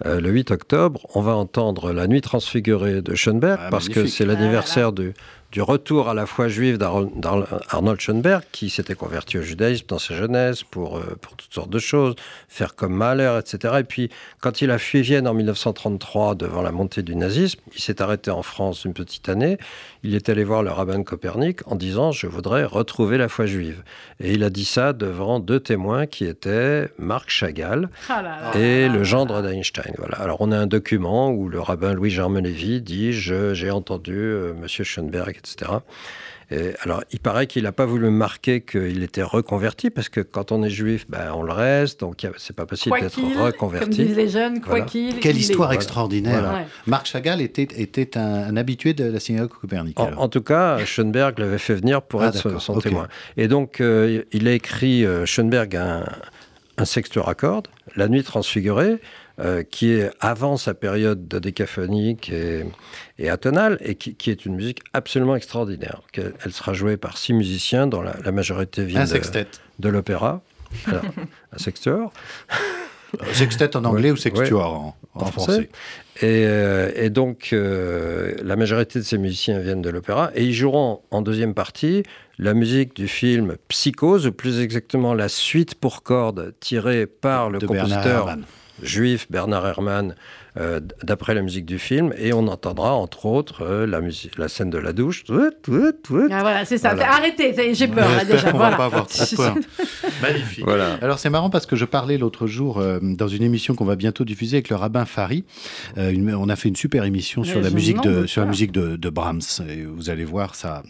le 8 octobre, on va entendre La Nuit transfigurée de Schoenberg, ah, parce que c'est l'anniversaire ah du, du retour à la foi juive d'Arnold Schoenberg, qui s'était converti au judaïsme dans sa jeunesse pour, euh, pour toutes sortes de choses, faire comme Mahler, etc. Et puis, quand il a fui Vienne en 1933 devant la montée du nazisme, il s'est arrêté en France une petite année. Il est allé voir le rabbin Copernic en disant Je voudrais retrouver la foi juive. Et il a dit ça devant deux témoins qui étaient Marc Chagall ah et le gendre d'Einstein. Voilà. Alors, on a un document où le rabbin Louis-Germain Lévy dit J'ai entendu euh, Monsieur Schoenberg etc. alors, il paraît qu'il n'a pas voulu marquer qu'il était reconverti, parce que quand on est juif, ben, on le reste, donc c'est pas possible d'être reconverti. Comme disent les jeunes, quoi qu'il. Quelle histoire extraordinaire. Marc Chagall était, était un, habitué de la synagogue copernique. En, tout cas, Schoenberg l'avait fait venir pour ah, être son, témoin. Et donc, euh, il a écrit, euh, Schoenberg, un, un sextuor à cordes, La nuit transfigurée, euh, qui est avant sa période de décaphonique et, et atonale, et qui, est une musique absolument extraordinaire. Elle sera jouée par six musiciens, dont la, majorité vient de, de l'opéra. un sextuor. Sextet en anglais ou sextuor en, français. Euh, et, donc, euh, la majorité de ces musiciens viennent de l'opéra, et ils joueront en deuxième partie la musique du film Psychose, ou plus exactement la suite pour cordes tirée par le compositeur juif Bernard Herrmann euh, d'après la musique du film, et on entendra entre autres euh, la, musique, la scène de la douche. Ah, voilà, c'est ça. Arrêtez, j'ai peur là, déjà. On va pas avoir trop (laughs) peur. Magnifique. Voilà. Alors c'est marrant parce que je parlais l'autre jour euh, dans une émission qu'on va bientôt diffuser avec le rabbin Fari. on a fait une super émission sur la, musique de, sur la musique de, de, Brahms. Et vous allez voir, ça,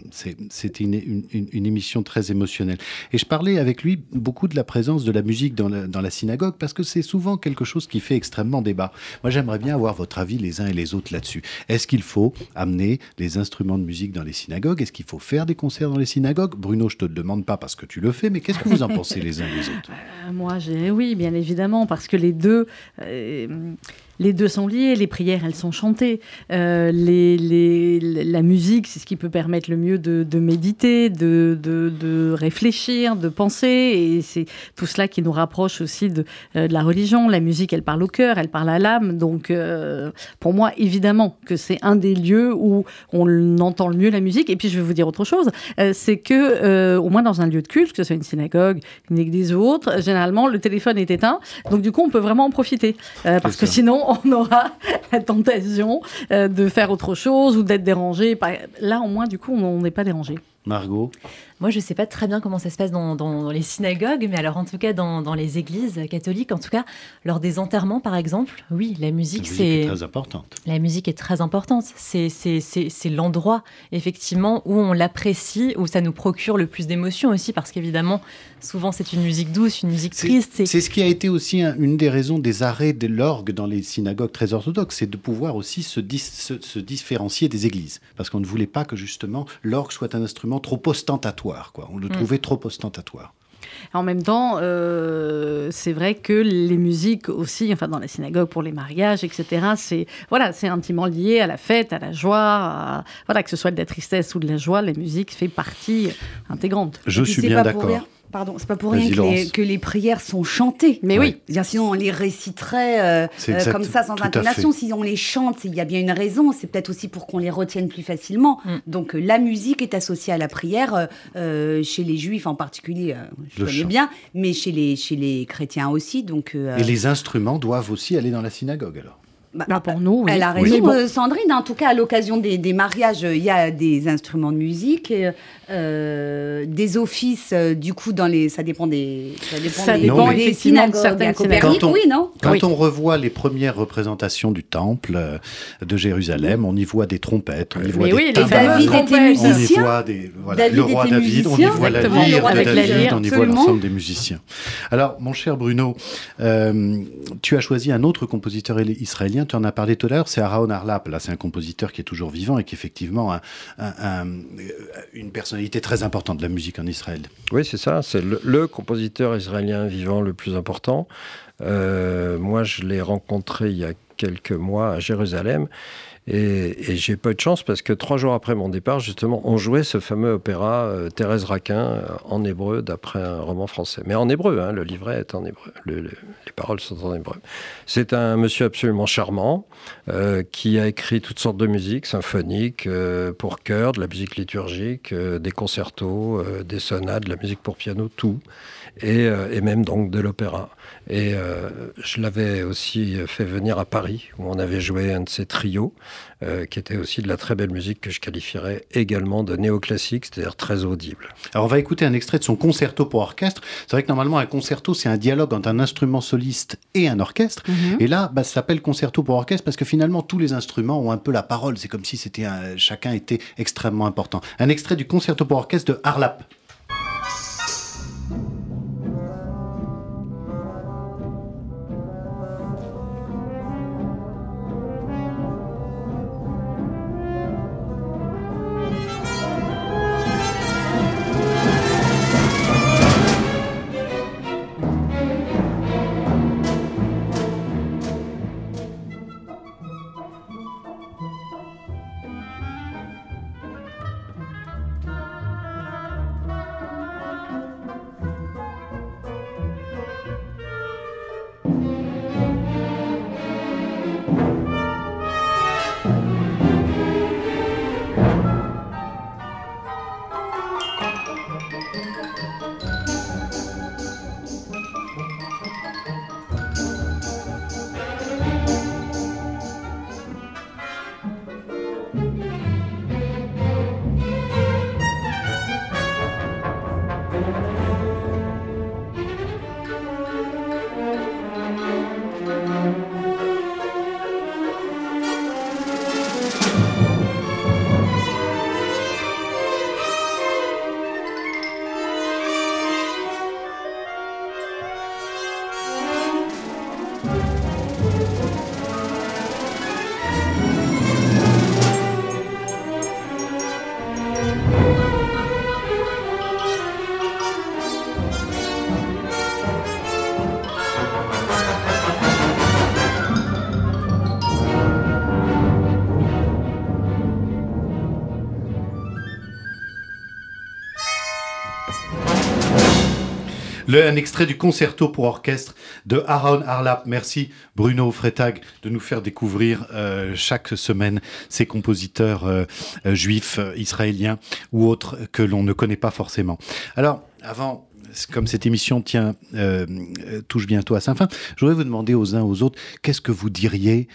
c'était une, une, une, émission très émotionnelle. Et je parlais avec lui beaucoup de la présence de la musique dans la, dans la synagogue parce que c'est souvent quelque chose qui fait extrêmement débat. Moi, j'aimerais bien avoir votre avis les uns et les autres là-dessus. Est-ce qu'il faut amener les instruments de musique dans les synagogues? Est-ce qu'il faut faire des concerts dans les synagogues? Bruno, je te le demande pas parce que tu le fais, mais qu'est-ce que vous en pensez les uns et les autres? (laughs) Euh, Moi, j'ai oui, bien évidemment, parce que les deux. Euh, les deux sont liés, les prières, elles sont chantées. Euh, les, la musique, c'est ce qui peut permettre le mieux de, méditer, de, de, réfléchir, de penser. Et c'est tout cela qui nous rapproche aussi de, euh, la religion. La musique, elle parle au cœur, elle parle à l'âme. Donc, euh, pour moi, évidemment que c'est un des lieux où on entend le mieux la musique. Et puis, je vais vous dire autre chose, c'est que, au moins dans un lieu de culte, que ce soit une synagogue, une église ou autre, généralement, le téléphone est éteint. Donc, du coup, on peut vraiment en profiter. parce que sinon, (laughs) on aura la tentation euh, de faire autre chose ou d'être dérangé. Là, au moins, du coup, on n'est pas dérangé. Margot? Moi, je ne sais pas très bien comment ça se passe dans, les synagogues, mais alors en tout cas dans, les églises catholiques, en tout cas lors des enterrements par exemple, oui, la musique, c'est très importante. La musique est très importante. C'est c'est l'endroit effectivement où on l'apprécie, où ça nous procure le plus d'émotions aussi, parce qu'évidemment souvent c'est une musique douce, une musique triste. C'est ce qui a été aussi une des raisons des arrêts de l'orgue dans les synagogues très orthodoxes, c'est de pouvoir aussi se, se différencier des églises, parce qu'on ne voulait pas que justement l'orgue soit un instrument trop ostentatoire on le mm. trouvait trop ostentatoire. En même temps, euh, c'est vrai que les musiques aussi, enfin dans la synagogue pour les mariages, etc. C'est voilà, c'est intimement lié à la fête, à la joie, voilà que ce soit de la tristesse ou de la joie, la musique fait partie intégrante. Je suis bien d'accord. Pardon, c'est pas pour rien que les, prières sont chantées. Mais oui. sinon, on les réciterait euh, euh, comme ça, sans intonation. Si on les chante, il y a bien une raison. C'est peut-être aussi pour qu'on les retienne plus facilement. Mm. Donc, euh, la musique est associée à la prière, chez les juifs en particulier, je connais bien, mais chez les, chez les chrétiens aussi. Donc, Et les instruments doivent aussi aller dans la synagogue, alors bah, bah, pour nous, Elle a raison, Sandrine. En tout cas, à l'occasion des, mariages, il y a des instruments de musique, euh, des offices. Euh, du coup, dans les, ça dépend des, ça dépend, des, synagogues Quand, on, oui, non quand on revoit les premières représentations du temple euh, de Jérusalem, on y voit des trompettes, on y voit des oui, David était musicien. On y voit des, voilà, le roi David, on y voit la lyre de David, on y voit l'ensemble des musiciens. Alors, mon cher Bruno, tu as choisi un autre compositeur israélien tu en as parlé tout à l'heure, c'est Aaron Arlap. Là, c'est un compositeur qui est toujours vivant et qui est effectivement une personnalité très importante de la musique en Israël. Oui, c'est ça. C'est le, compositeur israélien vivant le plus important. Euh, moi, je l'ai rencontré il y a quelques mois à Jérusalem. Et, j'ai pas eu de chance parce que trois jours après mon départ, justement, on jouait ce fameux opéra euh, Thérèse Raquin euh, en hébreu d'après un roman français. Mais en hébreu, hein, le livret est en hébreu, les paroles sont en hébreu. C'est un monsieur absolument charmant euh, qui a écrit toutes sortes de musiques symphoniques pour chœur, de la musique liturgique, des concertos, des sonates, de la musique pour piano, tout. Et, et même donc de l'opéra. Et euh, je l'avais aussi fait venir à Paris, où on avait joué un de ses trios, euh, qui était aussi de la très belle musique que je qualifierais également de néoclassique, c'est-à-dire très audible. Alors on va écouter un extrait de son concerto pour orchestre. C'est vrai que normalement un concerto, c'est un dialogue entre un instrument soliste et un orchestre. Mhm. Et là, bah, ça s'appelle concerto pour orchestre parce que finalement tous les instruments ont un peu la parole. C'est comme si c'était chacun était extrêmement important. Un extrait du concerto pour orchestre de Harlap. Un extrait du concerto pour orchestre de Aaron Harlap. Merci Bruno Freitag de nous faire découvrir euh, chaque semaine ces compositeurs euh, euh, juifs, israéliens ou autres que l'on ne connaît pas forcément. Alors, avant comme cette émission tient, touche bientôt à sa fin, je voudrais vous demander aux uns aux autres, qu'est-ce que vous diriez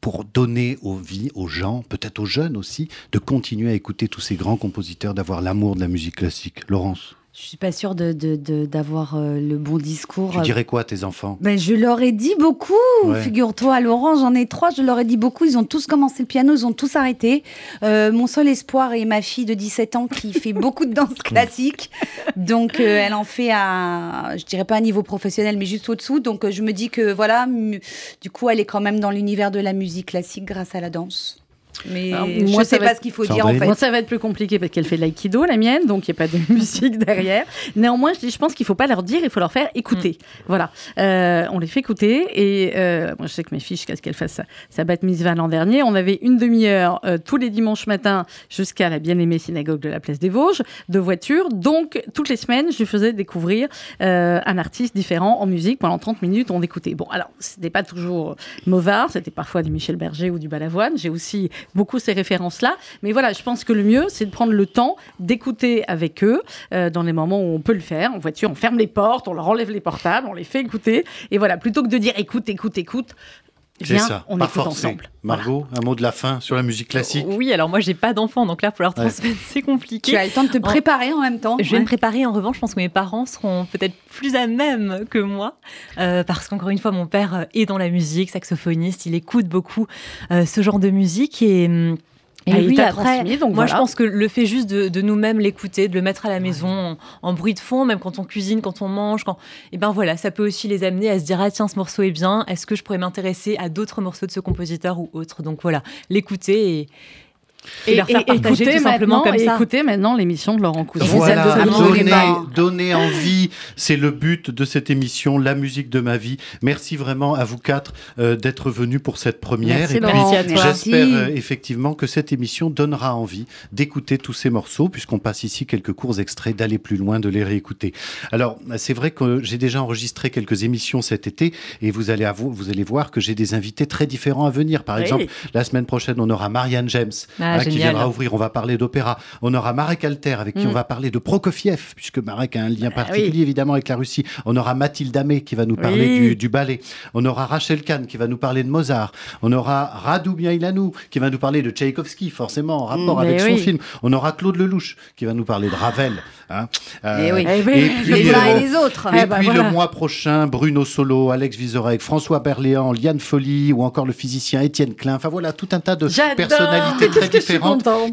pour donner aux vies, aux gens, peut-être aux jeunes aussi, de continuer à écouter tous ces grands compositeurs, d'avoir l'amour de la musique classique? Laurence je suis pas sûre d'avoir de, d'avoir euh, le bon discours. Tu dirais quoi à tes enfants? Ben, Je leur ai dit beaucoup. Figure-toi, Laurent, j'en ai trois. Je leur ai dit beaucoup. Ils ont tous commencé le piano, ils ont tous arrêté. Euh, mon seul espoir est ma fille de 17 ans qui fait (laughs) beaucoup de danse classique. Donc, euh, elle en fait à, je dirais pas un niveau professionnel, mais juste au-dessous. Donc, je me dis que voilà, du coup, elle est quand même dans l'univers de la musique classique grâce à la danse. Mais moi, je sais pas ce qu'il faut dire en fait. Moi, ça va être plus compliqué parce qu'elle fait de l'aïkido, la mienne, donc il n'y a pas de (laughs) musique derrière. Néanmoins, je, dis, je pense qu'il faut pas leur dire, il faut leur faire écouter. Mm. Voilà. Euh, on les fait écouter et euh, moi, je sais que mes filles, jusqu'à ce qu'elles fassent sa, sa bat mitzvah l'an dernier, on avait une demi-heure euh, tous les dimanches matins jusqu'à la bien-aimée synagogue de la place des Vosges de voiture. Donc, toutes les semaines, je faisais découvrir un artiste différent en musique pendant 30 minutes. On écoutait. Bon, alors, c'était pas toujours Movard, c'était parfois du Michel Berger ou du Balavoine. J'ai aussi beaucoup ces références-là. Mais voilà, je pense que le mieux, c'est de prendre le temps d'écouter avec eux euh, dans les moments où on peut le faire. En voiture, on ferme les portes, on leur enlève les portables, on les fait écouter. Et voilà, plutôt que de dire écoute, écoute, écoute, C'est ça, on écoute ensemble. Margot, un mot de la fin sur la musique classique? Oui, alors moi j'ai pas d'enfant, donc là pour leur transmettre c'est compliqué. Tu as le temps de te préparer en, même temps. Je vais me préparer, en revanche je pense que mes parents seront peut-être plus à même que moi, euh, parce qu'encore une fois mon père est dans la musique, saxophoniste, il écoute beaucoup euh, ce genre de musique. Et... Et ah, oui, après, moi je pense que le fait juste de, nous-mêmes l'écouter, de le mettre à la maison en, bruit de fond, même quand on cuisine, quand on mange, quand, et eh ben voilà, ça peut aussi les amener à se dire ah tiens ce morceau est bien, est-ce que je pourrais m'intéresser à d'autres morceaux de ce compositeur ou autre? Donc voilà, l'écouter et et, leur faire partager tout simplement comme ça. Écoutez maintenant l'émission de Laurent Cousin. Voilà, donner, envie, c'est le but de cette émission, la musique de ma vie. Merci vraiment à vous quatre euh, d'être venus pour cette première. Merci, et puis j'espère euh, effectivement que cette émission donnera envie d'écouter tous ces morceaux, puisqu'on passe ici quelques courts extraits, d'aller plus loin, de les réécouter. Alors c'est vrai que j'ai déjà enregistré quelques émissions cet été, et vous allez, vous allez voir que j'ai des invités très différents à venir. Par exemple, la semaine prochaine, on aura Marianne James. Ah, ah, qui viendra ouvrir. On va parler d'opéra. On aura Marek Alter avec qui on mm. va parler de Prokofiev, puisque Marek a un lien ah particulier évidemment avec la Russie. On aura Mathilde Amé qui va nous parler du, ballet. On aura Rachel Kahn qui va nous parler de Mozart. On aura Radu Miailanou qui va nous parler de Tchaïkovski, forcément en rapport mm, avec son film. On aura Claude Lelouch qui va nous parler de Ravel. Hein. Euh, et, puis, les uns et les autres. Et puis le mois prochain, Bruno Solo, Alex Vizorek, François Berléand, Liane Folly ou encore le physicien Étienne Klein. Enfin voilà, tout un tas de personnalités très (laughs)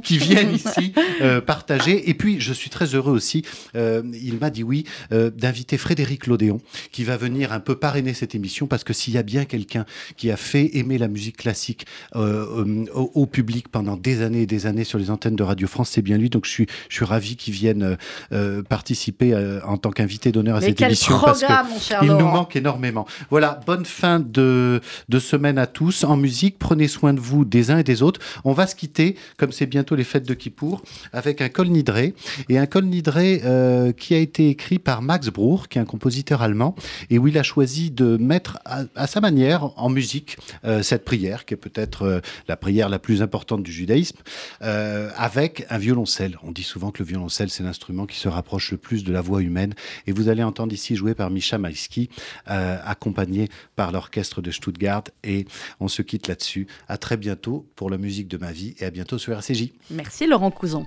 qui viennent (laughs) ici euh, partager. Et puis, je suis très heureux aussi, euh, il m'a dit oui, d'inviter Frédéric Lodéon, qui va venir un peu parrainer cette émission, parce que s'il y a bien quelqu'un qui a fait aimer la musique classique au, au, public pendant des années et des années sur les antennes de Radio France, c'est bien lui. Donc, je suis, je suis ravi qu'il vienne euh, participer euh, en tant qu'invité d'honneur à cette émission parce qu'il nous manque énormément. Voilà, bonne fin de, de semaine à tous. En musique, prenez soin de vous des uns et des autres. On va se quitter, comme c'est bientôt les fêtes de Kippour, avec un col nidré. Et un col nidré euh, qui a été écrit par Max Bruch, qui est un compositeur allemand, et où il a choisi de mettre à, sa manière en musique cette prière, qui est peut-être la prière la plus importante du judaïsme, avec un violoncelle. On dit souvent que le violoncelle, c'est l'instrument qui se rapproche le plus de la voix humaine. Et vous allez entendre ici jouer par Misha Maïski, euh, accompagné par l'orchestre de Stuttgart. Et on se quitte là-dessus. À très bientôt pour la musique de ma vie et à Merci Laurent Couson.